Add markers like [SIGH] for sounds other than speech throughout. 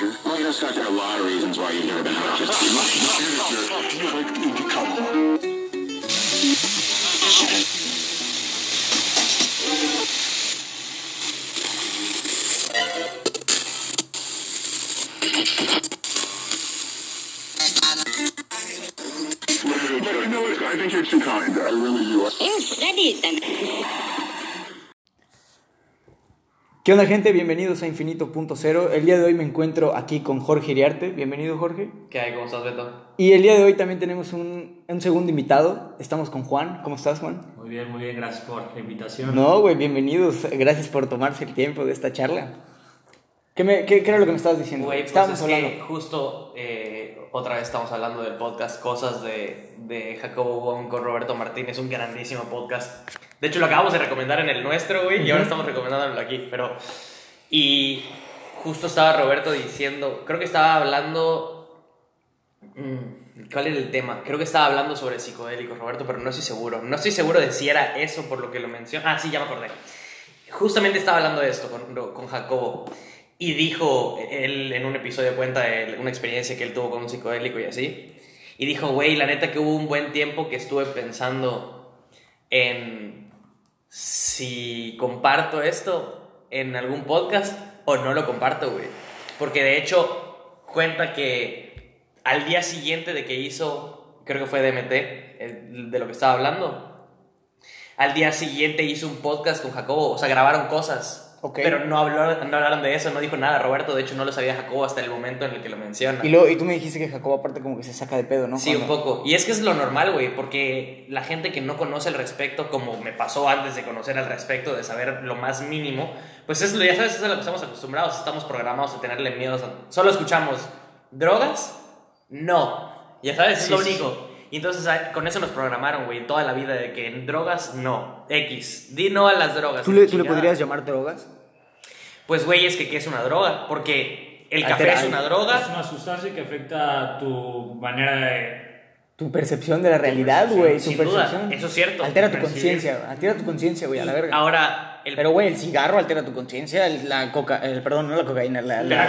manager? Well, you know, Scott, there are a lot of reasons why you've never been a manager. Manager, do you like Indie You know what? I think you're too kind. I really do. ¿Qué onda gente? Bienvenidos a Infinito.0. El día de hoy me encuentro aquí con Jorge Iriarte. Bienvenido Jorge. ¿Qué hay? ¿Cómo estás, Beto? Y el día de hoy también tenemos un, un segundo invitado. Estamos con Juan. ¿Cómo estás Juan? Muy bien, muy bien, gracias por la invitación. No, güey, bienvenidos. Gracias por tomarse el tiempo de esta charla. ¿Qué, me- qué- qué era lo que me estabas diciendo? Güey, pues Estábamos es hablando. que justo eh, otra vez estamos hablando del podcast Cosas de, de Jacobo Wong con Roberto Martínez, un grandísimo podcast. De hecho, lo acabamos de recomendar en el nuestro, güey, y ahora estamos recomendándolo aquí, pero... Y justo estaba Roberto diciendo, creo que estaba hablando... mm, ¿Cuál era el tema? Creo que estaba hablando sobre psicodélicos, Roberto, pero no estoy seguro. No estoy seguro de si era eso por lo que lo menciona. Ah, sí, ya me acordé. Justamente estaba hablando de esto con, con Jacobo. Y dijo, él en un episodio cuenta de una experiencia que él tuvo con un psicodélico y así. Y dijo, güey, la neta que hubo un buen tiempo que estuve pensando en si comparto esto en algún podcast o no lo comparto, güey. Porque de hecho cuenta que al día siguiente de que hizo, creo que fue DMT, el- de lo que estaba hablando, al día siguiente hizo un podcast con Jacobo, o sea, grabaron cosas. Ok. Pero no, habló, no hablaron de eso, no dijo nada Roberto, de hecho no lo sabía Jacobo hasta el momento en el que lo menciona. Y, luego- y tú me dijiste que Jacobo aparte como que se saca de pedo, ¿no? Sí, un poco. Y es que es lo normal, güey, porque la gente que no conoce al respecto, como me pasó antes de conocer al respecto, de saber lo más mínimo, pues es lo, ya sabes, es a lo que estamos acostumbrados, estamos programados a tenerle miedo. a- Solo escuchamos, ¿drogas? No. Ya sabes, es Sí, lo sí, único. Y entonces ah, con eso nos programaron, güey, toda la vida de que en drogas, no. X. Di no a las drogas. ¿Tú le, tú le podrías llamar drogas? Pues, güey, es que ¿qué es una droga? Porque el café Altera- es una droga. Es una sustancia que afecta tu manera de... Tu percepción de la realidad, güey. Tu Sin duda, percepción. eso es cierto. Altera tu conciencia. Altera tu conciencia, güey, a la verga. Ahora, el Pero, güey, el cigarro altera tu conciencia, la coca, el, perdón, no la cocaína, la, la, La la,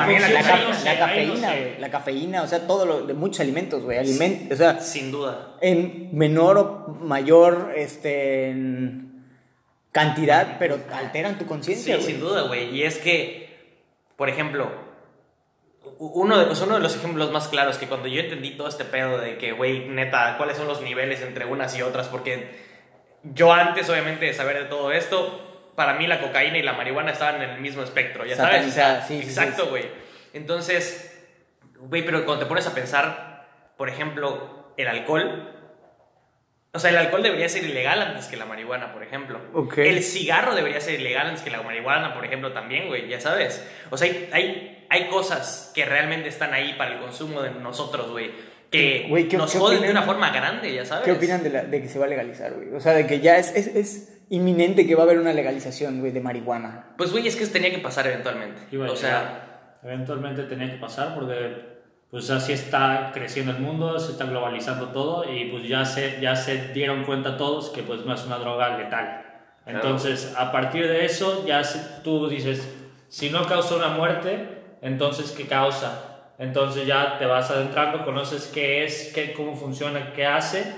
cafeína, güey, la cafeína, o sea, todo lo de muchos alimentos, güey, alimentos, o sea, Sin duda. en menor o mayor, este, en cantidad, pero alteran tu Sí, conciencia, güey. sin duda, güey. Y es que, por ejemplo, uno de, pues uno de los ejemplos más claros que cuando yo entendí todo este pedo de que, güey, neta, cuáles son los niveles entre unas y otras, porque yo antes, obviamente, de saber de todo esto, para mí la cocaína y la marihuana estaban en el mismo espectro, ya sabes. O sea, sí, sí, exacto, sí. güey. Entonces, güey, pero cuando te pones a pensar, por ejemplo, el alcohol. O sea, el alcohol debería ser ilegal antes que la marihuana, por ejemplo. Ok. El cigarro debería ser ilegal antes que la marihuana, por ejemplo, también, güey, ya sabes. O sea, hay, hay, hay cosas que realmente están ahí para el consumo de nosotros, güey, que Güey, ¿qué- nos qué joden de una forma grande, ya sabes. ¿Qué opinan de, la- de que se va a legalizar, güey? O sea, de que ya es, es, es inminente que va a haber una legalización, güey, de marihuana. Pues, güey, es que tenía que pasar eventualmente. Iba a o decir, sea, eventualmente tenía que pasar porque pues así está creciendo el mundo, se está globalizando todo y pues ya se, ya se dieron cuenta todos que pues no es una droga letal. Entonces, a partir de eso, ya se- tú dices, si no causa una muerte, entonces ¿qué causa? Entonces ya te vas adentrando, conoces qué es, qué, cómo funciona, qué hace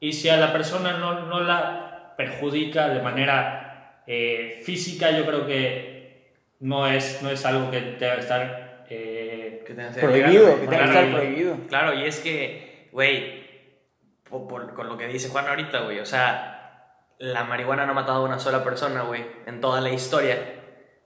y si a la persona no, no la perjudica de manera eh, física, yo creo que no es, no es algo que debe estar... que tenga que ser Prohibido, legal, que tenga que Claro, estar y- prohibido. Claro, y es que, güey, po- por- con lo que dice Juan ahorita, güey, o sea, la marihuana no ha matado a una sola persona, güey, en toda la historia.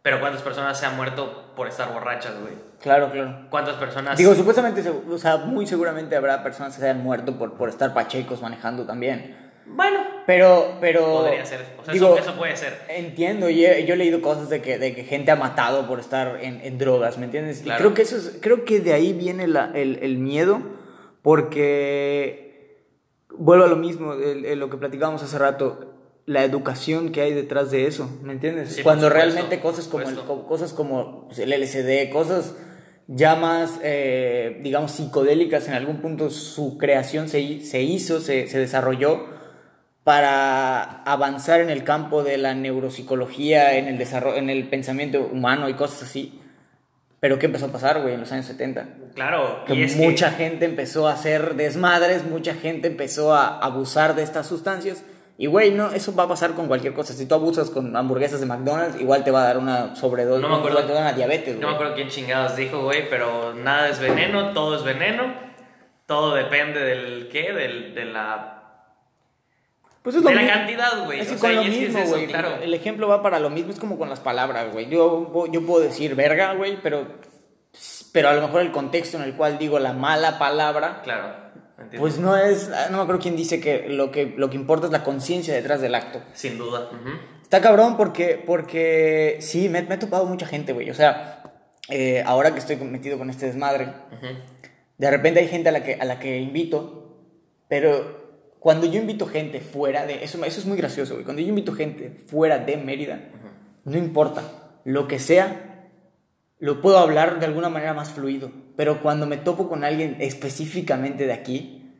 Pero ¿cuántas personas se han muerto por estar borrachas, güey? Claro, claro. ¿Cuántas personas... Digo, supuestamente, se- o sea, muy seguramente habrá personas que se hayan muerto por, por estar pachecos manejando también. Bueno, Pero, pero... podría ser. O sea, digo, eso, eso puede ser. Entiendo, y he- yo he leído cosas de que, de que gente ha matado por estar en, en drogas, ¿me entiendes? Claro. Y creo que eso es, creo que de ahí viene la- el, el miedo, porque vuelvo a lo mismo, el- el- lo que platicábamos hace rato, la educación que hay detrás de eso, ¿me entiendes? Sí, Cuando supuesto, realmente cosas como, el, cosas como el LSD, cosas ya más, eh, digamos, psicodélicas, en algún punto su creación se, se hizo, se, se desarrolló para avanzar en el campo de la neuropsicología, en el desarrollo, en el pensamiento humano y cosas así. Pero ¿qué empezó a pasar, güey, en los años 70? Claro, Que y es mucha que, gente empezó a hacer desmadres, mucha gente empezó a abusar de estas sustancias. Y, güey, no, eso va a pasar con cualquier cosa. Si tú abusas con hamburguesas de McDonald's, igual te va a dar una sobredosis, No me acuerdo. te va a dar una diabetes, no me acuerdo quién chingados dijo, güey, pero nada es veneno, todo es veneno. Todo depende del qué, del, de la Pues es lo de la mismo. cantidad, güey. Es que O con sea, lo es es mismo, güey. claro. El ejemplo va para lo mismo, es como con las palabras, güey. Yo, yo puedo decir verga, güey, pero, pero a lo mejor el contexto en el cual digo la mala palabra, Claro, entiendo. pues no es, no me acuerdo quién dice que lo que, lo que importa es la conciencia detrás del acto. Sin duda. ujú. Está cabrón porque, porque sí, me, me he topado mucha gente, güey. O sea, eh, ahora que estoy metido con este desmadre, Ujú. de repente hay gente a la que, a la que invito, pero cuando yo invito gente fuera de... Eso, eso es muy gracioso, güey. Cuando yo invito gente fuera de Mérida, no importa, lo que sea, lo puedo hablar de alguna manera más fluido. Pero cuando me topo con alguien específicamente de aquí,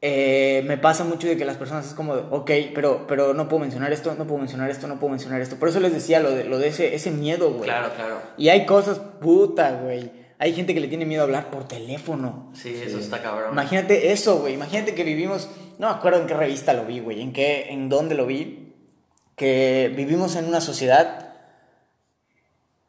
eh, me pasa mucho de que las personas es como, de, ok, pero, pero no puedo mencionar esto, no puedo mencionar esto, no puedo mencionar esto. Por eso les decía lo de, lo de ese, ese miedo, güey. Claro, claro. Y hay cosas, puta, güey. Hay gente que le tiene miedo a hablar por teléfono. Sí, eso está cabrón. Imagínate eso, güey. Imagínate que vivimos, no me acuerdo en qué revista lo vi, güey, en qué, en dónde lo vi, que vivimos en una sociedad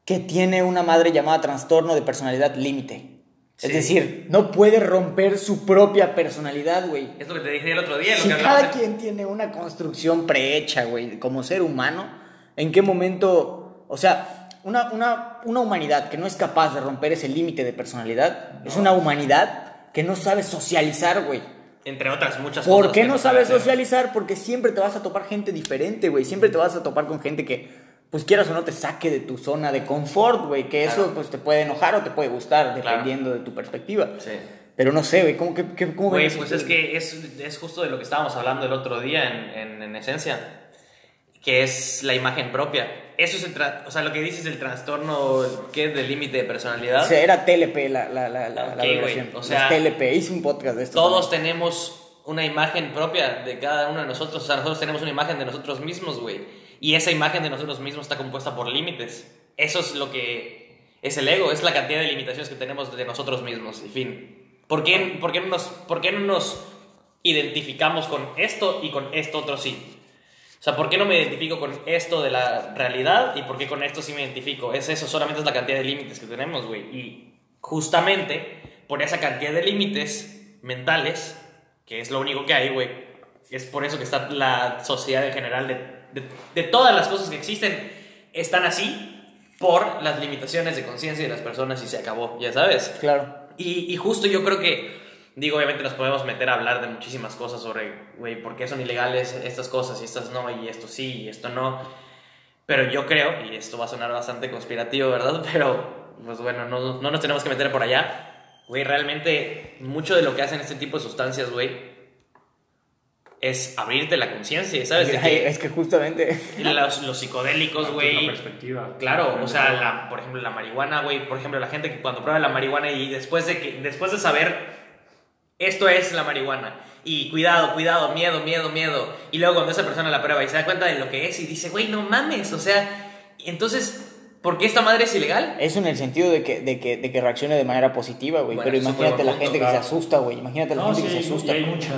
que tiene una madre llamada trastorno de personalidad límite. Sí. Es decir, no puede romper su propia personalidad, güey. Es lo que te dije el otro día, lo Si que cada en- quien tiene una construcción prehecha, güey, como ser humano, ¿en qué momento, o sea, una, una, una humanidad que no es capaz de romper ese límite de personalidad, es una humanidad que no sabe socializar, güey. entre otras muchas cosas. ¿Por qué no sabe sabes hacer. socializar? Porque siempre te vas a topar gente diferente, güey. Siempre te vas a topar con gente que, pues quieras o no, te saque de tu zona de confort, güey. Que eso, Claro. pues, te puede enojar o te puede gustar, dependiendo de tu perspectiva. Sí. Pero no sé, güey, ¿cómo, que, que- cómo Güey, eso pues es que es, es justo de lo que estábamos hablando el otro día en, en, en esencia, que es la imagen propia. Eso es el, o sea, lo que dices del trastorno, ¿qué? Del límite de personalidad. O sea, era TLP la, la, la, la, Ok, la abreviación. o sea, Los TLP, hice un podcast de esto. Todos también. tenemos una imagen propia de cada uno de nosotros, o sea, nosotros tenemos una imagen de nosotros mismos, güey. Y esa imagen de nosotros mismos está compuesta por límites. Eso es lo que es el ego, es la cantidad de limitaciones que tenemos de nosotros mismos, en fin. ¿Por qué, por qué no, nos, por qué no nos identificamos con esto y con esto otro sí? O sea, ¿por qué no me identifico con esto de la realidad y por qué con esto sí me identifico? Es eso, solamente es la cantidad de límites que tenemos, güey. Y justamente por esa cantidad de límites mentales, que es lo único que hay, güey, es por eso que está la sociedad en general de, de, de todas las cosas que existen, están así por las limitaciones de conciencia de las personas y se acabó, ya sabes. Claro. Y, y justo yo creo que, digo, obviamente nos podemos meter a hablar de muchísimas cosas sobre, güey, por qué son ilegales estas cosas y estas no, y esto sí, y esto no. Pero yo creo, y esto va a sonar bastante conspirativo, ¿verdad? [LAUGHS] Pero, pues bueno, no, no nos tenemos que meter por allá. Güey, realmente mucho de lo que hacen este tipo de sustancias, güey, es abrirte la conciencia, ¿sabes? [LAUGHS] Ay, que Es que justamente. los, los psicodélicos, güey, perspectiva. Claro, o sea, la, por ejemplo, la marihuana, güey, por ejemplo, la gente que cuando prueba la marihuana y después de que después de saber esto es la marihuana y cuidado, cuidado, miedo, miedo, miedo, y luego cuando esa persona la prueba y se da cuenta de lo que es y dice, "Güey, no mames", o sea, entonces ¿por qué esta madre es ilegal? Eso en el sentido de que, de que, de que reaccione de manera positiva, güey. Bueno, Pero eso imagínate la gente que se asusta, güey. Imagínate la No, gente sí, que se asusta. y hay mucha.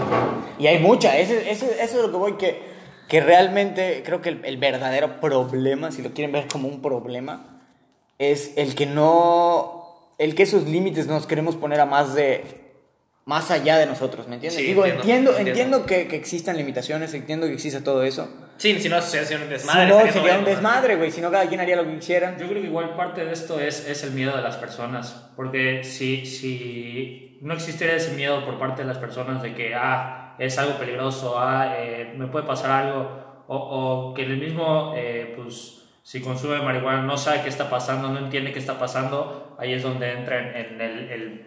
Y hay mucha, ese, ese- eso es lo que voy, que, que realmente creo que el, el verdadero problema, si lo quieren ver como un problema, es el que no, el que esos límites nos queremos poner a más de, más allá de nosotros, ¿me entiendes? Sí, Digo, entiendo, entiendo, entiendo. entiendo que, que existan limitaciones, entiendo que exista todo eso. Sí, si no sería un desmadre. si no, sería un desmadre, güey, si no cada quien haría lo que quisiera. Yo creo que igual parte de esto es, es el miedo de las personas, porque si, si no existiera ese miedo por parte de las personas de que, ah, es algo peligroso, ah, eh, me puede pasar algo, o, o que el mismo, eh, pues, si consume marihuana no sabe qué está pasando, no entiende qué está pasando, ahí es donde entra en, en el, el,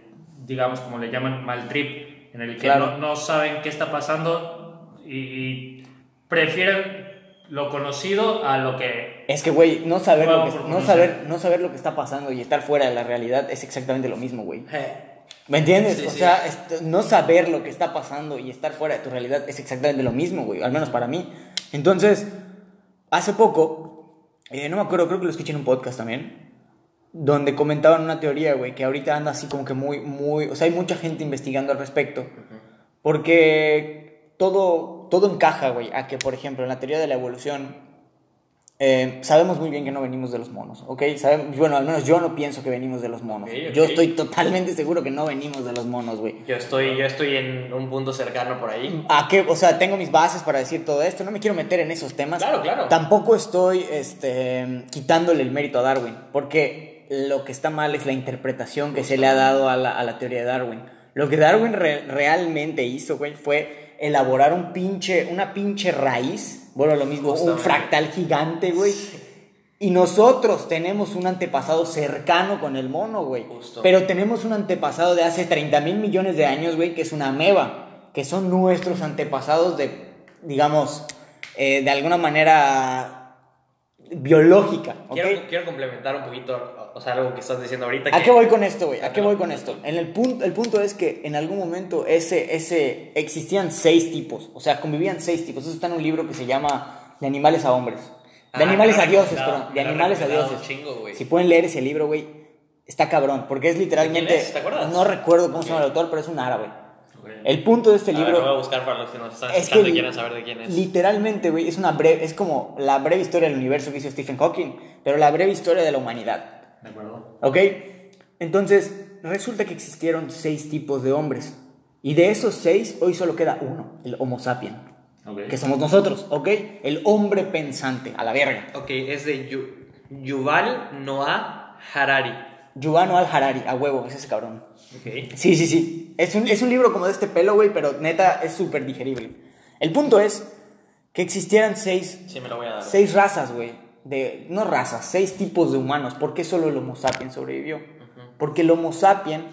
digamos, como le llaman, mal trip, en el que Claro. no, no saben qué está pasando y, y prefieren lo conocido a lo que Es que, güey, no saber, lo que, no, saber, no saber lo que está pasando y estar fuera de la realidad es exactamente lo mismo, güey. Eh, ¿Me entiendes? Sí, o sí. sea, no saber lo que está pasando y estar fuera de tu realidad es exactamente lo mismo, güey. Al menos para mí. Entonces, hace poco, eh, no me acuerdo, creo que lo escuché en un podcast también. Donde comentaban una teoría, güey, que ahorita anda así como que muy, muy, o sea, hay mucha gente investigando al respecto, porque todo, todo encaja, güey, a que, por ejemplo, en la teoría de la evolución, eh, sabemos muy bien que no venimos de los monos, ¿ok? Sabemos, bueno, al menos yo no pienso que venimos de los monos. Yo estoy totalmente seguro que no venimos de los monos, güey. Yo estoy, yo estoy en un punto cercano por ahí. ¿A qué? O sea, tengo mis bases para decir todo esto. No me quiero meter en esos temas. Claro, claro. Tampoco estoy este, quitándole el mérito a Darwin, porque lo que está mal es la interpretación que se le ha dado a la, a la teoría de Darwin. Lo que Darwin re- realmente hizo, güey, fue elaborar un pinche, una pinche raíz, bueno, lo mismo, un fractal gigante, güey. Y nosotros tenemos un antepasado cercano con el mono, güey. Justo. Pero tenemos un antepasado de hace 30 mil millones de años, güey, que es una ameba. Que son nuestros antepasados de, digamos, eh, de alguna manera biológica. Quiero, quiero complementar un poquito, o sea, algo que estás diciendo ahorita. ¿A que- qué voy con esto, güey? ¿A qué voy con esto? En el, punto, el punto es que en algún momento ese, ese, existían seis tipos, o sea, convivían seis tipos. Eso está en un libro que se llama De animales a hombres. De Ah, animales a dioses, perdón. De animales a dioses. chingo, si pueden leer ese libro, güey, está cabrón, porque es literalmente... es? ¿Te acuerdas? No recuerdo cómo se llama el autor, pero es un árabe. El punto de este A ver, libro... lo voy a buscar para los que nos están Es que y quieran saber de quién es. literalmente, güey, es una breve, es como la breve historia del universo que hizo Stephen Hawking, pero la breve historia de la humanidad. ¿De acuerdo? ¿Ok? Entonces, resulta que existieron seis tipos de hombres. Y de esos seis, hoy solo queda uno, el Homo sapien, Ok. que somos nosotros, ¿ok? El hombre pensante, a la verga. Ok, es de Yu- Yuval Noah Harari. Yuval Noah Harari, a huevo, es ese cabrón. Ok. Sí, sí, sí. Es un, es un libro como de este pelo, güey, pero neta es súper digerible. El punto es que existieran seis Sí, me lo voy a dar. Seis razas, güey. De, no razas, seis tipos de humanos. ¿Por qué solo el Homo sapiens sobrevivió? Porque el Homo sapiens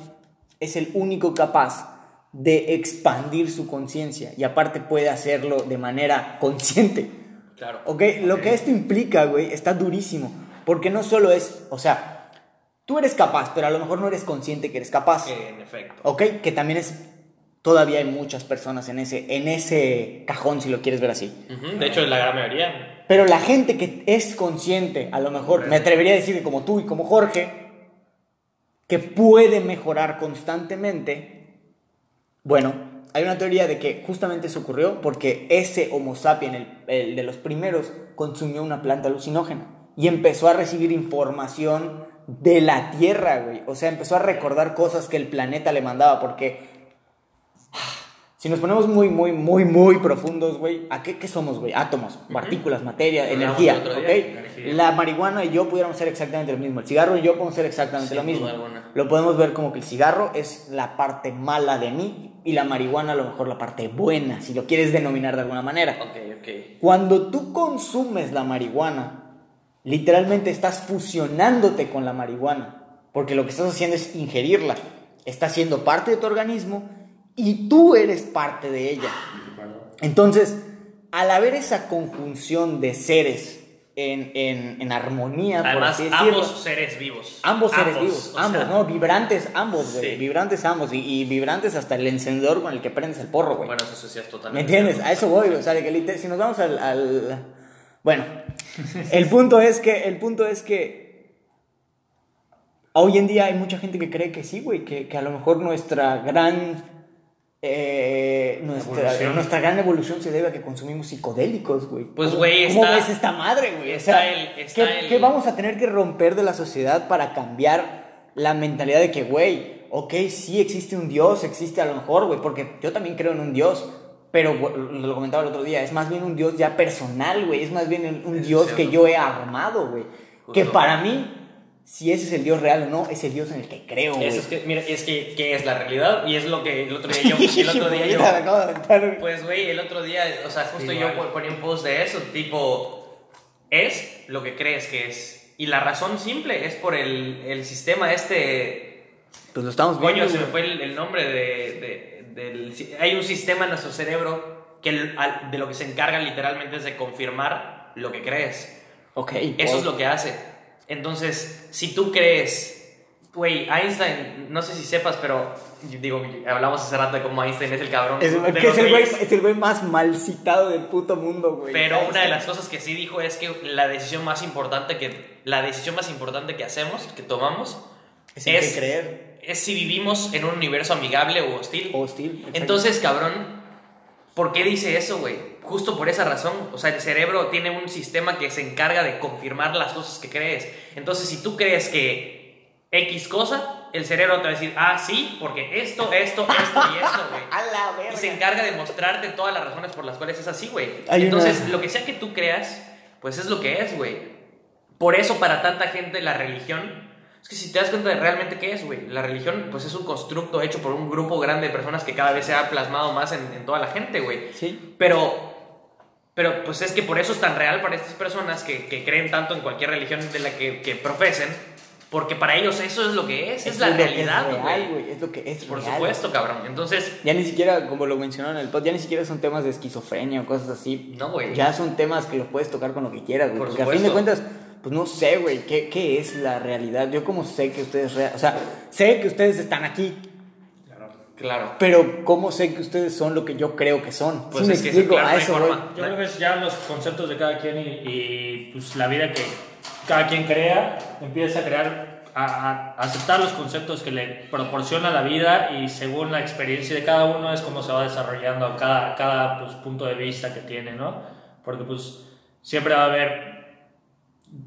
es el único capaz de expandir su conciencia y aparte puede hacerlo de manera consciente. Claro. ¿Ok? Lo que esto implica, güey, está durísimo. Porque no solo es, o sea, tú eres capaz, pero a lo mejor no eres consciente que eres capaz. En efecto. ¿Ok? Que también es, todavía hay muchas personas en ese, en ese cajón, si lo quieres ver así. De hecho, la gran mayoría. Pero la gente que es consciente, a lo mejor, me atrevería a decir que como tú y como Jorge, que puede mejorar constantemente, bueno, hay una teoría de que justamente eso ocurrió porque ese Homo sapiens, el, el de los primeros, consumió una planta alucinógena y empezó a recibir información de la Tierra, güey. O sea, empezó a recordar cosas que el planeta le mandaba porque si nos ponemos muy, muy, muy, muy profundos, güey, ¿a qué, qué somos, güey? Átomos, partículas, materia, hablamos energía, ¿ok? energía. La marihuana y yo pudiéramos ser exactamente lo mismo. El cigarro y yo podemos ser exactamente Sin lo mismo. alguna. Lo podemos ver como que el cigarro es la parte mala de mí y la marihuana a lo mejor la parte buena, si lo quieres denominar de alguna manera. Ok, ok. Cuando tú consumes la marihuana, literalmente estás fusionándote con la marihuana, porque lo que estás haciendo es ingerirla. Está siendo parte de tu organismo y tú eres parte de ella. Entonces, al haber esa conjunción de seres en, en- en armonía, por Además, así decirlo, ambos seres vivos. Ambos seres vivos, ambos, sea, no, vibrantes ambos, güey, Sí. vibrantes ambos, y, y vibrantes hasta el encendedor con el que prendes el porro, güey. Bueno, eso sí es ¿Me totalmente. entiendes? A eso voy, o sea, que si nos vamos al, al- Bueno, el punto es que, el punto es que hoy en día hay mucha gente que cree que sí, güey, que, que a lo mejor nuestra gran... eh, nuestra, Evolución. nuestra gran evolución se debe a que consumimos psicodélicos, güey. Pues, ¿Cómo- güey, ¿Cómo está- ves esta madre, güey? O sea, ¿qué, el- qué vamos a tener que romper de la sociedad para cambiar la mentalidad de que, güey, ok, sí existe un Dios, existe a lo mejor, güey, porque yo también creo en un Dios, pero lo comentaba el otro día, es más bien un Dios ya personal, güey, es más bien un- es Dios cierto. que yo he armado, güey, que para mí, si ese es el Dios real o no, es el Dios en el que creo, güey. Eso es que, mira, es que, que es la realidad y es lo que el otro día [LAUGHS] yo. El otro día yo aventar. Pues, güey, el otro día, o sea, justo Igual. yo ponía un post de eso, tipo, es lo que crees que es. Y la razón simple es por el, el sistema este. Pues lo estamos viendo. Coño, se me fue el, el nombre de, de- del. Hay un sistema en nuestro cerebro que el- al- de lo que se encarga literalmente es de confirmar lo que crees. Ok. Eso por- es lo que hace. Entonces, si tú crees, Güey, Einstein, no sé si sepas, pero digo, hablamos hace rato de cómo Einstein es el cabrón. Es, de que es, el güey, es el güey más mal citado del puto mundo, güey. Pero una de Einstein. las cosas que sí dijo es que la decisión más importante que la decisión más importante que hacemos, que tomamos, Es es, creer. Es si vivimos en un universo amigable o hostil. O hostil. Entonces, cabrón, ¿por qué dice eso, güey? Justo por esa razón. O sea, el cerebro tiene un sistema que se encarga de confirmar las cosas que crees. Entonces, si tú crees que X cosa, el cerebro te va a decir, ah, sí, porque esto, esto, esto y esto, güey. [LAUGHS] A la verga. Y se encarga de mostrarte todas las razones por las cuales es así, güey. Entonces, una- lo que sea que tú creas, pues es lo que es, güey. Por eso para tanta gente la religión, es que si te das cuenta de realmente qué es, güey, la religión pues es un constructo hecho por un grupo grande de personas que cada vez se ha plasmado más en, en toda la gente, güey. Sí. Pero, pero pues es que por eso es tan real para estas personas que, que creen tanto en cualquier religión de la que, que profesen, porque para ellos eso es lo que es, es, la lo que realidad, es real, güey. Es lo que es Por real. supuesto, cabrón. Entonces, Ya ni siquiera, como lo mencionaron en el pod, ya ni siquiera son temas de esquizofrenia o cosas así. No, güey. Ya son temas que los puedes tocar con lo que quieras, güey. Por Porque a fin de supuesto. cuentas, pues no sé, güey, ¿qué, ¿qué es la realidad? Yo como sé que ustedes, o sea, sé que ustedes están aquí, claro. pero ¿cómo sé que ustedes son lo que yo creo que son? Pues ¿Sí me es que explico? claro, a eso forma. Yo creo que es ya los conceptos de cada quien y, y, pues la vida que cada quien crea, empieza a crear, a, a aceptar los conceptos que le proporciona la vida y según la experiencia de cada uno es como se va desarrollando cada, cada pues, punto de vista que tiene, ¿no? Porque pues siempre va a haber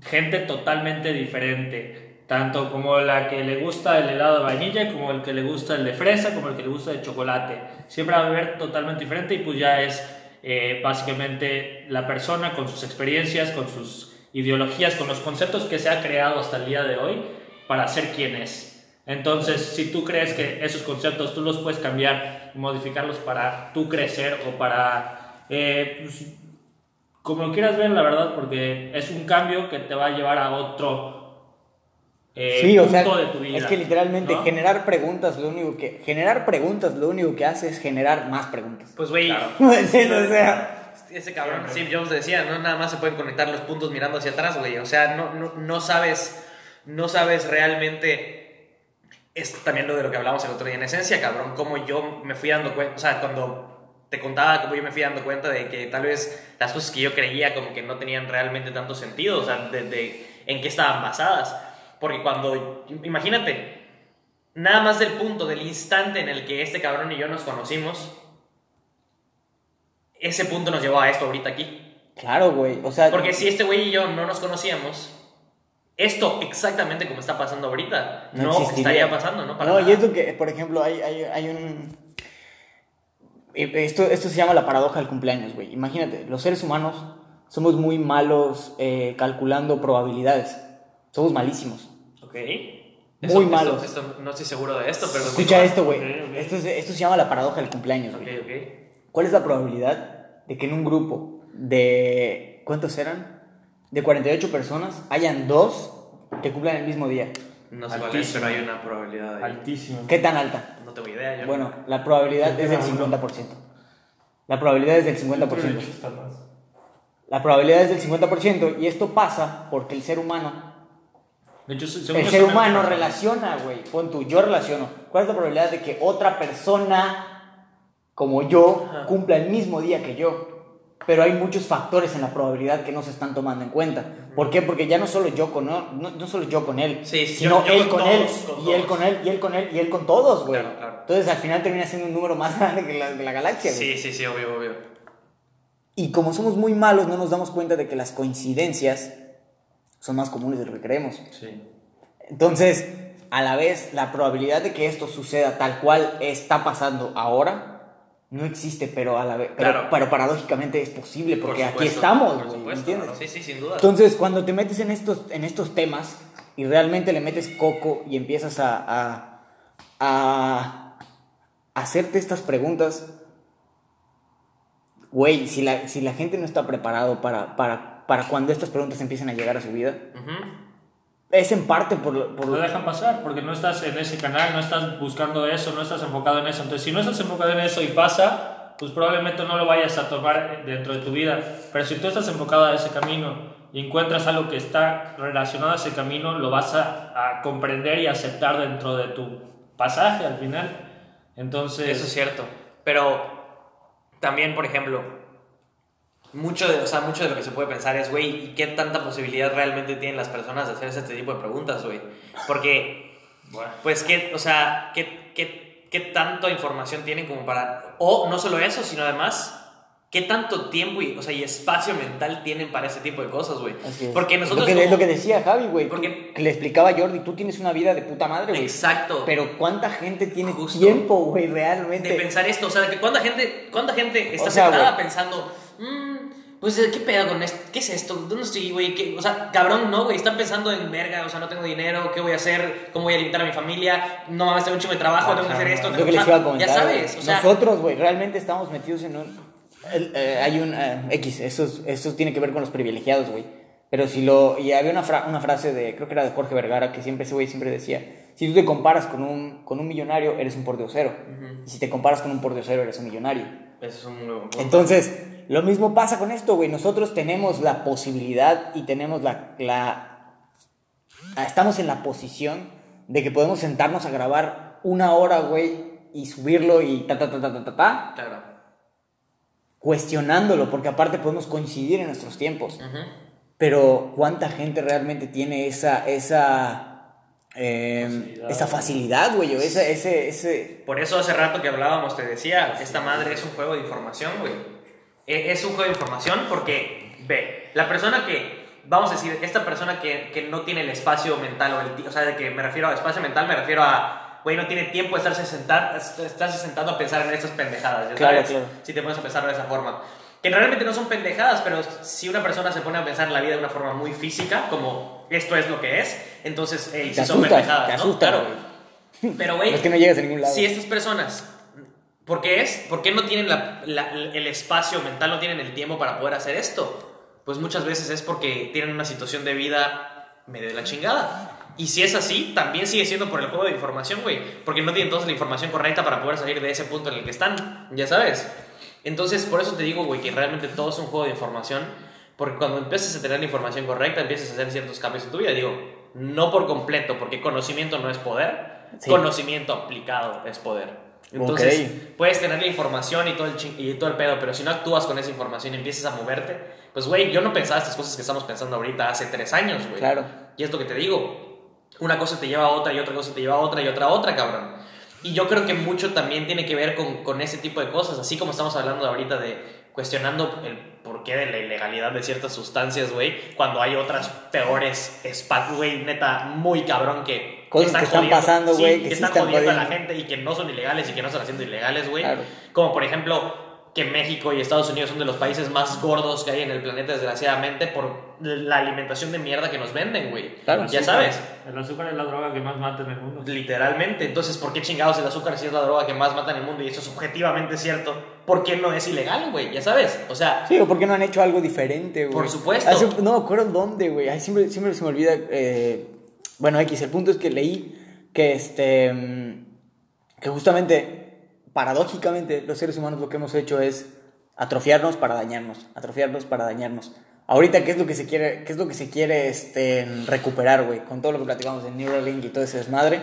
gente totalmente diferente, tanto como la que le gusta el helado de vainilla, como el que le gusta el de fresa, como el que le gusta el chocolate. Siempre va a haber totalmente diferente y pues ya es eh, básicamente la persona con sus experiencias, con sus ideologías, con los conceptos que se ha creado hasta el día de hoy para ser quien es. Entonces, si tú crees que esos conceptos tú los puedes cambiar modificarlos para tú crecer o para eh, pues, como lo quieras ver, la verdad, porque es un cambio que te va a llevar a otro eh, Sí, o punto sea, de tu vida. es que literalmente ¿no? generar preguntas, lo único que generar preguntas, lo único que hace es generar más preguntas. Pues, güey, ¿Me entiendes? [LAUGHS] O sea, ese cabrón Steve Jobs decía, no nada más se pueden conectar los puntos mirando hacia atrás, güey. O sea, no, no, no sabes, no sabes realmente. Es también lo de lo que hablamos el otro día en esencia, cabrón. Como yo me fui dando cuenta, o sea, cuando te contaba cómo yo me fui dando cuenta de que tal vez las cosas que yo creía como que no tenían realmente tanto sentido, o sea, de, de- en qué estaban basadas. Porque cuando, imagínate, nada más del punto, del instante en el que este cabrón y yo nos conocimos, ese punto nos llevó a esto ahorita aquí. claro, güey. O sea, Porque si este güey y yo no nos conocíamos, esto exactamente como está pasando ahorita, no, existiría. estaría pasando, ¿no? Para no, y nada. es lo que, por ejemplo, hay, hay, hay un... eh, Esto, esto se llama la paradoja del cumpleaños, güey. Imagínate, los seres humanos somos muy malos eh, calculando probabilidades. Somos malísimos. Ok. Muy malos. Esto, esto- no estoy seguro de esto, pero... Escucha esto, güey. Ok, ok. Esto, es- esto se llama la paradoja del cumpleaños, güey. ok. ¿Cuál es la probabilidad de que en un grupo de... ¿Cuántos eran? De 48 personas hayan dos que cumplan el mismo día? No sé cuál es, Altísimo. pero hay una probabilidad ahí. Altísimo. ¿Qué tan alta? No tengo idea. Yo Bueno, la probabilidad es del 50%. La probabilidad es del 50%. La probabilidad es del 50% y esto pasa porque el ser humano, De hecho, se- según el ser humano relaciona, güey, pon tú, yo relaciono. ¿Cuál es la probabilidad de que otra persona como yo cumpla el mismo día que yo? Pero hay muchos factores en la probabilidad que no se están tomando en cuenta. ¿Por qué? Porque ya no solo yo con no, no solo yo con él, Sí, sí, sino yo- yo él con con, él todos, con y él todos. con él y él con él y él con todos, güey. Claro, claro. Entonces al final termina siendo un número más [LAUGHS] grande que la, que la galaxia, güey. Sí, sí, sí, obvio, obvio. Y como somos muy malos, no nos damos cuenta de que las coincidencias son más comunes de lo que creemos. Sí. Entonces, a la vez, la probabilidad de que esto suceda tal cual está pasando ahora no existe, pero a la vez, pero, Claro. pero paradójicamente es posible Por porque aquí estamos, por supuesto, ¿entiendes? ¿no? Sí, sí, sin duda. Entonces, cuando te metes en estos, en estos temas y realmente le metes coco y empiezas a, a, a hacerte estas preguntas, güey, si la, si la gente no está preparado para, para, para cuando estas preguntas empiecen a llegar a su vida. Es en parte por, lo- por Lo lo- dejan pasar porque no estás en ese canal, no estás buscando eso, no estás enfocado en eso. Entonces, si no estás enfocado en eso y pasa, pues probablemente no lo vayas a tomar dentro de tu vida. Pero si tú estás enfocado a ese camino y encuentras algo que está relacionado a ese camino, lo vas a, a comprender y aceptar dentro de tu pasaje al final. Entonces, Eso es cierto. Pero también, por ejemplo, mucho de, o sea, mucho de lo que se puede pensar es, güey, ¿y qué tanta posibilidad realmente tienen las personas de hacerse este tipo de preguntas, güey? Porque, bueno, pues, ¿qué, o sea, ¿qué, qué, qué tanta información tienen como para... O no solo eso, sino además... ¿Qué tanto tiempo y, o sea, y espacio mental tienen para ese tipo de cosas, güey? Porque nosotros... Es lo que, es como- lo que decía Javi, güey. Porque- Que le explicaba a Jordi, tú tienes una vida de puta madre, güey. Exacto. Pero ¿cuánta gente tiene Justo. tiempo, güey, realmente? de pensar esto, o sea, que cuánta gente, cuánta gente está O sea, sentada pensando, "Mm, pues qué pedo con esto, qué es esto, dónde estoy, güey, ¿Qué-?" o sea, cabrón, no, güey, están pensando en verga, o sea, no tengo dinero, qué voy a hacer, cómo voy a limitar a mi familia, no mames, tengo un chingo de trabajo, tengo que hacer esto, Es tengo lo que les iba a comentar. ya sabes, o sea, Nosotros, güey, realmente estamos metidos en un... eh, hay un... eh, X, eso, es- eso tiene que ver con los privilegiados, güey. Pero si lo... Y había una, fra- una frase de... Creo que era de Jorge Vergara, que siempre ese güey siempre decía... Si tú te comparas con un, con un millonario, eres un pordiosero. Y si te comparas con un pordiosero, eres un millonario. eso es un punto. Entonces, lo mismo pasa con esto, güey. Nosotros tenemos la posibilidad y tenemos la, la... Estamos en la posición de que podemos sentarnos a grabar una hora, güey, y subirlo y ta, ta, ta, ta, ta, ta, ta, Claro. cuestionándolo, porque aparte podemos coincidir en nuestros tiempos. Ujú. Pero, ¿cuánta gente realmente tiene esa... esa eh, Facilidad. esa facilidad, güey, o ese, ese, ese, Por eso hace rato que hablábamos te decía, esta madre es un juego de información, güey. E- Es un juego de información porque, ve, la persona que, vamos a decir, esta persona que, que no tiene el espacio mental, o, el, o sea, de que me refiero a espacio mental, me refiero a, güey, no tiene tiempo de estarse, sentar, estarse sentando a pensar en estas pendejadas, ¿ya Claro, sabes? claro. Si te pones a pensarlo de esa forma. Que realmente no son pendejadas, pero si una persona se pone a pensar en la vida de una forma muy física, como esto es lo que es, entonces, eh, te sí son asusta, pendejadas, te ¿no? asusta, Claro. Pero, güey, Es que no llegas a ningún lado. si estas personas, ¿por qué es? ¿Por qué no tienen la- la- el espacio mental, no tienen el tiempo para poder hacer esto? Pues muchas veces es porque tienen una situación de vida medio de la chingada. Y si es así, también sigue siendo por el juego de información, güey. Porque no tienen entonces la información correcta para poder salir de ese punto en el que están, ya sabes. Entonces, por eso te digo, güey, que realmente todo es un juego de información. Porque cuando empiezas a tener la información correcta, empiezas a hacer ciertos cambios en tu vida. Digo, no por completo, porque conocimiento no es poder. Sí. Conocimiento aplicado es poder. Entonces, Ok. puedes tener la información y todo, el y todo el pedo, pero si no actúas con esa información y empiezas a moverte, pues, güey, yo no pensaba estas cosas que estamos pensando ahorita hace tres años, güey. Claro. Y es lo que te digo. Una cosa te lleva a otra y otra cosa te lleva a otra y otra a otra, cabrón. Y yo creo que mucho también tiene que ver con, con ese tipo de cosas, así como estamos hablando ahorita de cuestionando el porqué de la ilegalidad de ciertas sustancias, güey, cuando hay otras peores, güey, neta, muy cabrón que... Cosas que están pasando, sí, güey, que, que sí están están jodiendo a la jodiendo. gente y que no son ilegales y que no están haciendo ilegales, güey. Claro. Como por ejemplo que México y Estados Unidos son de los países más gordos que hay en el planeta, desgraciadamente, por la alimentación de mierda que nos venden, güey. Claro. ya sabes. El azúcar es la droga que más mata en el mundo. Literalmente. Entonces, ¿por qué chingados el azúcar si es la droga que más mata en el mundo y eso es objetivamente cierto? ¿Por qué no es ilegal, güey? Ya sabes. O sea, Sí, o por qué no han hecho algo diferente, güey. Por supuesto. Hace- no me acuerdo dónde, güey. Ay, siempre, siempre se me olvida. eh, bueno, X, el punto es que leí que este. Que justamente, paradójicamente, los seres humanos lo que hemos hecho es atrofiarnos para dañarnos. Atrofiarnos para dañarnos. Ahorita, ¿qué es lo que se quiere, qué es lo que se quiere este, recuperar, güey? Con todo lo que platicamos de Neuralink y todo ese desmadre.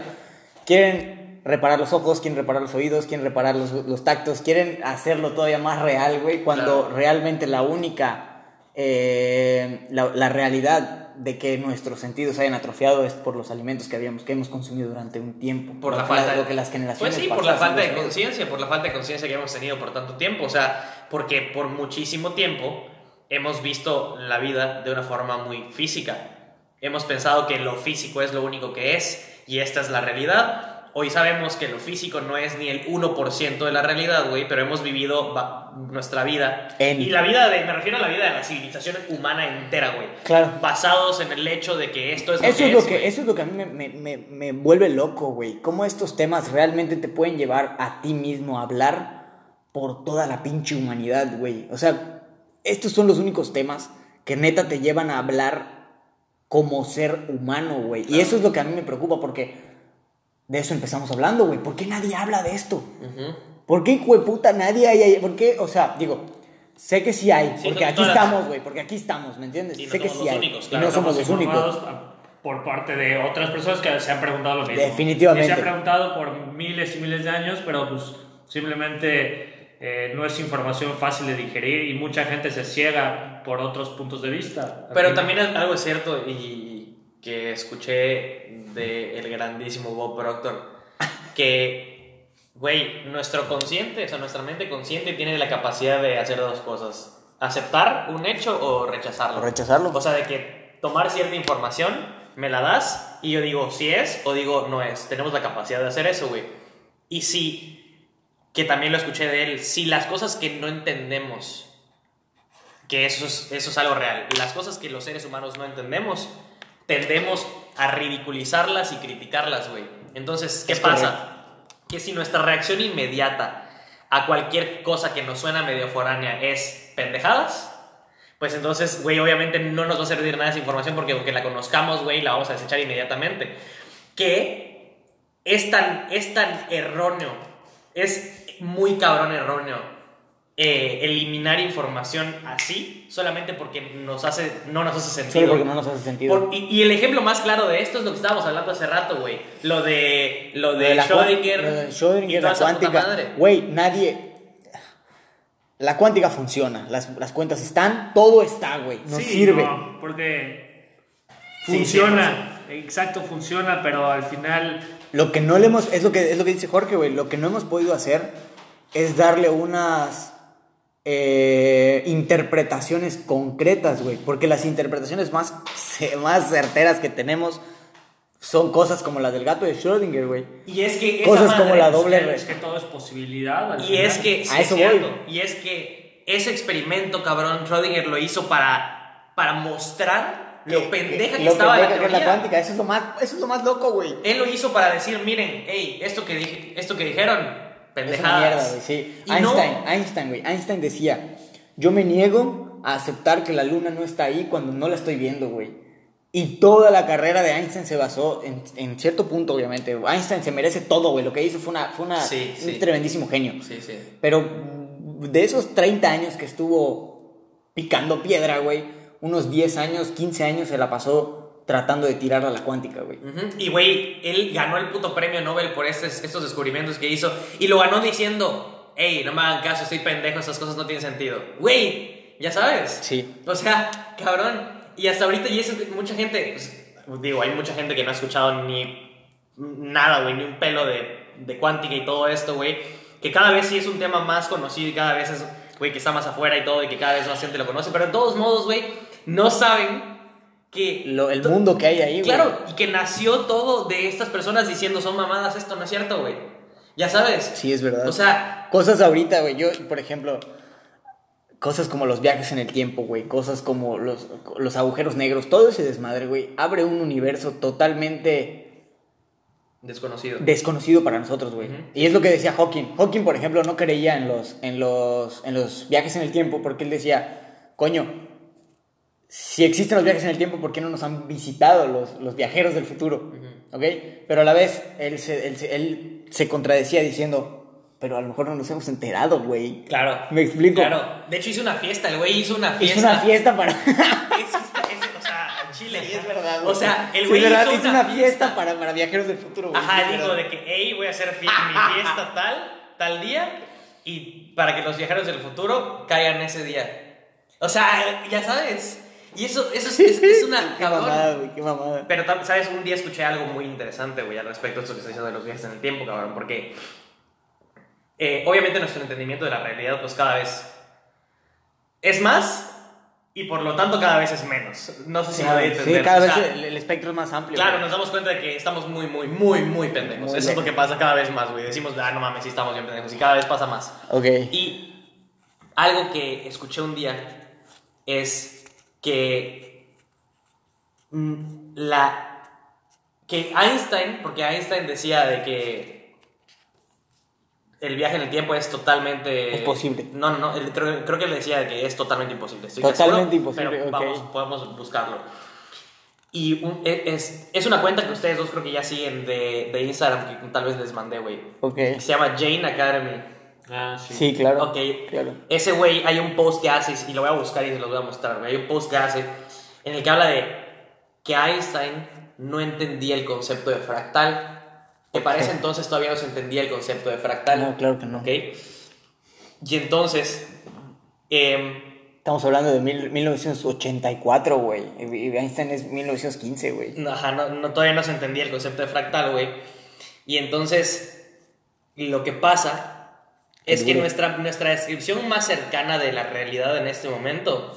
Quieren reparar los ojos, quieren reparar los oídos, quieren reparar los, los tactos, quieren hacerlo todavía más real, güey, cuando Claro. realmente la única, eh, la, la realidad de que nuestros sentidos hayan atrofiado es por los alimentos que habíamos, que hemos consumido durante un tiempo. por la falta lo que las generaciones Pues sí, por la falta de conciencia, por la falta de conciencia que hemos tenido por tanto tiempo. O sea, porque por muchísimo tiempo hemos visto la vida de una forma muy física. Hemos pensado que lo físico es lo único que es y esta es la realidad. Hoy sabemos que lo físico no es ni el 1% de la realidad, güey, pero hemos vivido nuestra vida. En- Y la vida de, me refiero a la vida de la civilización humana entera, güey. Claro. Basados en el hecho de que esto es lo Eso que es, lo que, güey. eso es lo que a mí me, me- me- me vuelve loco, güey. Cómo estos temas realmente te pueden llevar a ti mismo a hablar por toda la pinche humanidad, güey. O sea, estos son los únicos temas que neta te llevan a hablar como ser humano, güey. Y eso es lo que a mí me preocupa porque de eso empezamos hablando, güey. ¿Por qué nadie habla de esto? Ujú. ¿Por qué, hijo de puta, nadie hay ahí? ¿Por qué? O sea, digo, sé que sí hay, Sí, porque aquí estamos, güey, porque aquí estamos, ¿me entiendes? Y no sé que sí los hay. únicos, y claro, no somos los únicos. por parte de otras personas que se han preguntado lo mismo. Definitivamente. Y se han preguntado por miles y miles de años, pero pues simplemente eh, no es información fácil de digerir y mucha gente se ciega por otros puntos de vista. Pero también es- algo es cierto y que escuché del grandísimo Bob Proctor, que, güey, nuestro consciente, o sea, nuestra mente consciente tiene la capacidad de hacer dos cosas. Aceptar un hecho o rechazarlo. O rechazarlo. O sea, de que tomar cierta información, me la das y yo digo si es o digo no es. Tenemos la capacidad de hacer eso, güey. Y si, que también lo escuché de él, si las cosas que no entendemos que eso es, eso es algo real. Las cosas que los seres humanos no entendemos, tendemos a ridiculizarlas y criticarlas, güey. Entonces, ¿qué Es pasa? Que si nuestra reacción inmediata a cualquier cosa que nos suena medio foránea es pendejadas, pues entonces, güey, obviamente no nos va a servir nada esa información porque aunque la conozcamos, güey, la vamos a desechar inmediatamente. Que es tan, es tan erróneo, es muy cabrón erróneo eh, eliminar información así solamente porque nos hace, no nos hace sentido. Solo porque no nos hace sentido. Por- y, y el ejemplo más claro de esto es lo que estábamos hablando hace rato, güey. Lo de, lo de, la Schrödinger. lo de Schrödinger, y toda la cuántica. Güey, nadie. La cuántica funciona, las, las cuentas están, todo está, güey. Nos Sí, sirve. no, porque Sí, funciona, exacto, funciona, pero al final Lo que no le hemos, es lo que, es lo que dice Jorge, güey, lo que no hemos podido hacer es darle unas eh, interpretaciones concretas, güey, porque las interpretaciones más, más certeras que tenemos son cosas como las del gato de Schrödinger, güey. Y es que esa Cosas como la doble es que, todo es posibilidad. al Y final. es que, sí, A eso es cierto. voy. Y es que ese experimento, cabrón, Schrödinger lo hizo para, para mostrar lo pendeja que Lo estaba pendeja la que es la teoría. cuántica, eso es lo más, eso es lo más loco, güey. Él lo hizo para decir, miren, hey, esto que, dije, esto que dijeron, Es pendejadas. mierda, güey, sí. Y Einstein, no, Einstein, güey. Einstein decía, yo me niego a aceptar que la luna no está ahí cuando no la estoy viendo, güey. Y toda la carrera de Einstein se basó en, en cierto punto, obviamente. Einstein se merece todo, güey. Lo que hizo fue, una, fue una, Sí, un sí. tremendísimo genio. Sí, sí. Pero de esos 30 años que estuvo picando piedra, güey, unos 10 años, 15 años se la pasó tratando de tirar a la cuántica, güey. Y, güey, él ganó el puto premio Nobel por estos, estos descubrimientos que hizo. Y lo ganó diciendo, hey, no me hagan caso, estoy pendejo, esas cosas no tienen sentido. Güey, ya sabes. Sí. O sea, cabrón. Y hasta ahorita, y eso, mucha gente, pues, digo, hay mucha gente que no ha escuchado ni nada, güey, ni un pelo de, de cuántica y todo esto, güey. Que cada vez sí es un tema más conocido y cada vez es, güey, que está más afuera y todo y que cada vez más gente lo conoce. Pero de todos modos, güey, no saben que Lo- el mundo que hay ahí, güey. Claro, y que nació todo de estas personas diciendo son mamadas, esto no es cierto, güey. Ya sabes. Sí, es verdad. O sea, Cosas ahorita, güey. Yo, por ejemplo, cosas como los viajes en el tiempo, güey. Cosas como los, los agujeros negros. Todo ese desmadre, güey. Abre un universo totalmente desconocido. desconocido para nosotros, güey. Y es lo que decía Hawking. Hawking, por ejemplo, no creía en los, en los, en los viajes en el tiempo porque él decía, coño, si existen los viajes en el tiempo, ¿por qué no nos han visitado los, los viajeros del futuro? ¿Ok? Pero a la vez, él se, él, él se contradecía diciendo, pero a lo mejor no nos hemos enterado, güey. Claro. ¿Me explico? Claro. De hecho hizo una fiesta, el güey hizo una fiesta. Hizo una fiesta para... [LAUGHS] Chile. Sí, es verdad, O sea, el Sí, güey verdad, hizo, hizo una fiesta para, para viajeros del futuro, güey. Sí, Ajá, dijo verdad. de que, hey, voy a hacer fie- mi fiesta [LAUGHS] tal, tal día, y para que los viajeros del futuro caigan ese día. O sea, ya sabes. Y eso, eso es, es- es una [LAUGHS] Qué cabrón. mamada, güey, qué mamada. Pero, ¿sabes? Un día escuché algo muy interesante, güey, al respecto de esto que está diciendo de los viajes en el tiempo, cabrón, porque eh, obviamente nuestro entendimiento de la realidad, pues cada vez es más y por lo tanto cada vez es menos. No sé si me doy a Sí, entender. cada O vez sea, el, el espectro es más amplio. Claro, güey. nos damos cuenta de que estamos muy, muy, muy, muy pendejos. Muy Eso es lo que pasa cada vez más, güey. Decimos, ah, no mames, sí estamos bien pendejos. Y cada vez pasa más. Ok. Y algo que escuché un día es que mm, la que Einstein, porque Einstein decía de que el viaje en el tiempo es totalmente Es posible. No, no, no, él- creo, creo que él decía de que es totalmente imposible. Estoy Totalmente seguro, imposible, pero vamos, podemos buscarlo. Y un- e- es, es una cuenta que ustedes dos creo que ya siguen de, de Instagram que tal vez les mandé, güey. Ok. Se llama Jane Academy. Ah, sí. Sí, claro. Ok. Claro. Ese güey, hay un post que hace, y lo voy a buscar y se los voy a mostrar. Hay un post que hace en el que habla de que Einstein no entendía el concepto de fractal. Que para ese entonces todavía no se entendía el concepto de fractal. No, claro que no. Ok. Y entonces, em, Estamos hablando de mil- 1984, güey. Y Einstein es 1915, güey. ajá, no- no- todavía no se entendía el concepto de fractal, güey. Y entonces, lo que pasa es que nuestra, nuestra descripción más cercana de la realidad en este momento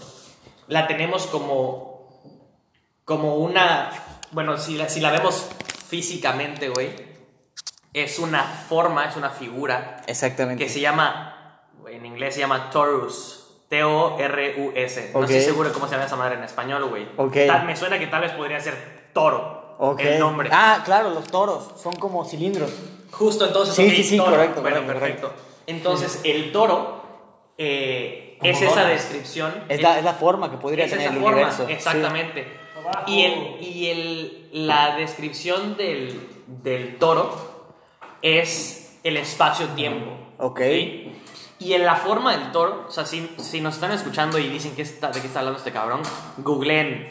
la tenemos como, como una, bueno, si la, si la vemos físicamente, güey, es una forma, es una figura Exactamente. que se llama, en inglés se llama Torus. T-O-R-U-S. No Ok. estoy seguro cómo se llama esa madre en español, güey. Ok. Tal- me suena que tal vez podría ser toro. Ok. El nombre. Ah, claro, los toros. Son como cilindros. Justo entonces. Sí, sí, sí, toro. correcto, Bueno, correcto, perfecto. Entonces, el toro eh, es esa descripción. Es la, es la forma que podría es tener esa el forma, universo. Exactamente. Y, el, y el, la descripción del, del toro es el espacio-tiempo. Ok. Y en la forma del toro, o sea, si, si nos están escuchando y dicen que está, de qué está hablando este cabrón, googleen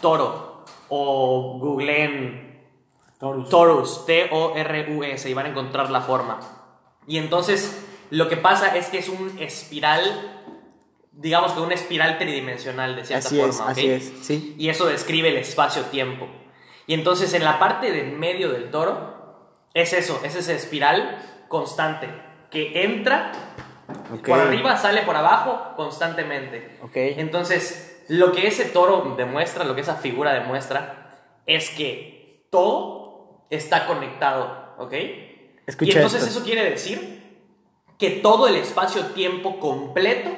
toro o googleen. Torus, T-O-R-U-S, y van a encontrar la forma. Y entonces, lo que pasa es que es un espiral, digamos que una espiral tridimensional de cierta Así forma. es, así es, sí. Y eso describe el espacio-tiempo. Y entonces, en la parte del medio del toro, es eso, es esa espiral constante, que entra por arriba, sale por abajo constantemente. Ok. Entonces, lo que ese toro demuestra, lo que esa figura demuestra, es que todo está conectado, ¿ok? Escucha y entonces esto. eso quiere decir que todo el espacio-tiempo completo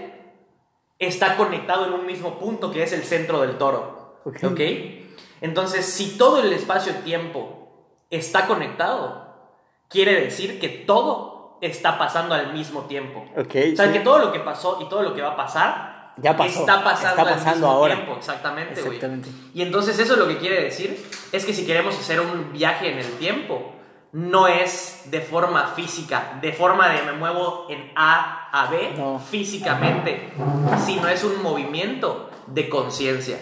está conectado en un mismo punto que es el centro del toro, Ok. ¿ok? Entonces, si todo el espacio-tiempo está conectado, quiere decir que todo está pasando al mismo tiempo. Ok, O sea, sí. que todo lo que pasó y todo lo que va a pasar Ya pasó, está pasando, está al mismo ahora. tiempo. Exactamente, güey. Exactamente. Y entonces eso lo que quiere decir es que si queremos hacer un viaje en el tiempo, no es de forma física, de forma de me muevo en A a B No. físicamente, sino es un movimiento de conciencia.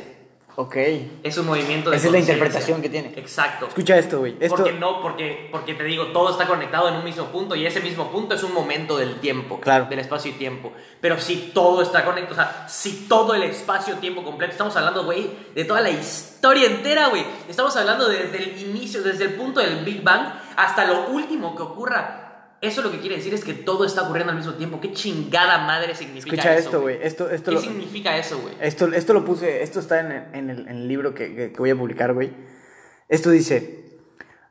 Ok. Es un movimiento de Esa es la interpretación que tiene. Exacto. Escucha esto, güey. Esto, Porque no, porque, porque te digo, todo está conectado en un mismo punto y ese mismo punto es un momento del tiempo, Claro. del espacio y tiempo. Pero si todo está conectado, o sea, si todo el espacio-tiempo completo, estamos hablando, güey, de toda la historia entera, güey. Estamos hablando desde el inicio, desde el punto del Big Bang hasta lo último que ocurra. Eso lo que quiere decir es que todo está ocurriendo al mismo tiempo. ¿Qué chingada madre significa escucha eso? esto, güey. Esto, esto, ¿Qué lo, significa eso, güey? esto, esto lo puse, esto está en, el- en el, en el libro que, que- que voy a publicar, güey. Esto dice,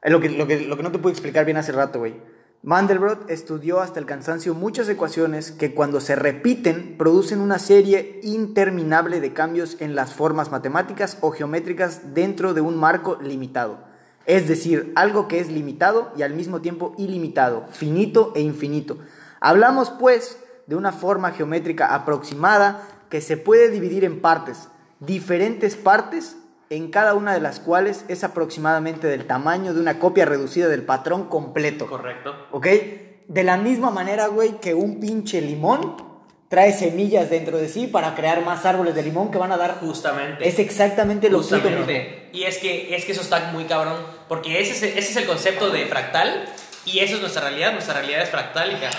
lo que, lo, que, lo que no te pude explicar bien hace rato, güey. Mandelbrot estudió hasta el cansancio muchas ecuaciones que cuando se repiten producen una serie interminable de cambios en las formas matemáticas o geométricas dentro de un marco limitado. Es decir, algo que es limitado y al mismo tiempo ilimitado, finito e infinito. Hablamos, pues, de una forma geométrica aproximada que se puede dividir en partes, diferentes partes, en cada una de las cuales es aproximadamente del tamaño de una copia reducida del patrón completo. Correcto. ¿Ok? De la misma manera, güey, que un pinche limón trae semillas dentro de sí para crear más árboles de limón que van a dar... Justamente. Es exactamente lo. Justamente. Y es que, es que eso está muy cabrón. Porque ese es, ese es el concepto de fractal. Y eso es nuestra realidad. Nuestra realidad es fractálica.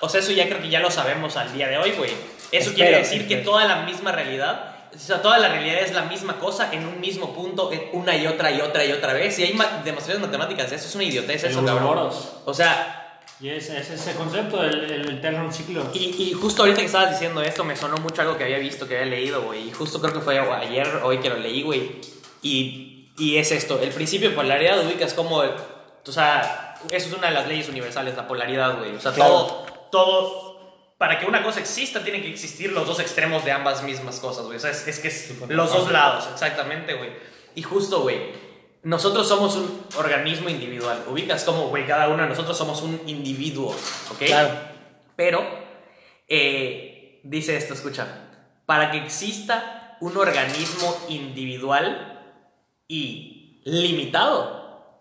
O sea, eso ya creo que ya lo sabemos al día de hoy, güey. Eso Espero, quiere decir que espero. toda la misma realidad. O sea, toda la realidad es la misma cosa en un mismo punto, una y otra y otra y otra vez. Y hay ma- demostraciones matemáticas de eso. Es una idiotez eso, cabrón. O sea, Y es, es ese concepto, el, el eterno ciclo. y, y justo ahorita que estabas diciendo esto, me sonó mucho algo que había visto, que había leído, güey. Y justo creo que fue ayer, hoy que lo leí, güey. Y, y es esto: el principio de polaridad ubicas como. el- o sea, eso es una de las leyes universales, la polaridad, güey. O sea, Claro. todo. todo para que una cosa exista, tienen que existir los dos extremos de ambas mismas cosas, güey. O sea, es, es que es los dos lados, exactamente, güey. Y justo, güey. Nosotros somos un organismo individual. Ubicas como, güey, cada uno de nosotros somos un individuo, ¿ok? Claro. Pero, eh, dice esto, escucha, para que exista un organismo individual y limitado,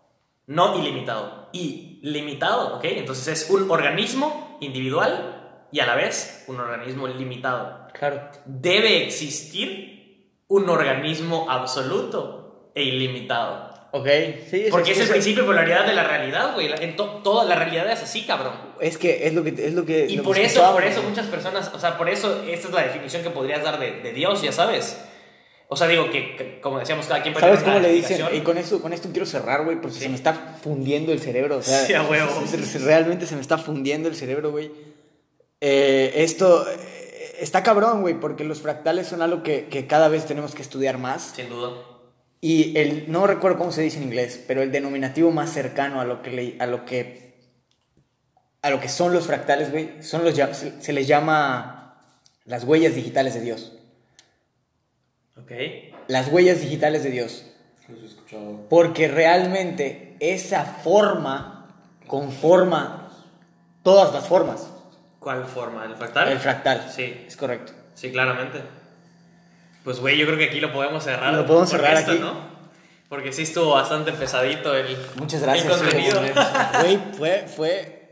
no ilimitado, y limitado, ¿ok? Entonces es un organismo individual y a la vez un organismo limitado. Claro. Debe existir un organismo absoluto e ilimitado. Ok, sí. Porque es el eso- principio de polaridad de la realidad, güey. En to- toda la realidad es así, cabrón. Es que es lo que es lo que Y lo por que eso, por escuchábamos. eso muchas personas, o sea, por eso esta es la definición que podrías dar de, de Dios, ya sabes. O sea, digo que, que, como decíamos, cada quien puede ¿Sabes cómo le dicen? Y con eso, con esto quiero cerrar, güey, porque se me está fundiendo el cerebro. O sea, Sí, a huevo. Realmente se me está fundiendo el cerebro, güey. Eh, esto eh, está cabrón, güey, porque los fractales son algo que, que cada vez tenemos que estudiar más. Sin duda. Y el, no recuerdo cómo se dice en inglés, pero el denominativo más cercano a lo que, le- a lo que, a lo que son los fractales, güey, son los, se, se les llama las huellas digitales de Dios. Ok. Las huellas digitales de Dios. Porque realmente esa forma conforma todas las formas. ¿Cuál forma? ¿El fractal? El fractal. Sí. Es correcto. Sí, claramente. Pues, güey, yo creo que aquí lo podemos cerrar. Lo podemos cerrar esto, aquí. ¿no? Porque sí estuvo bastante pesadito el, Muchas gracias. el contenido. [LAUGHS] Güey, fue, fue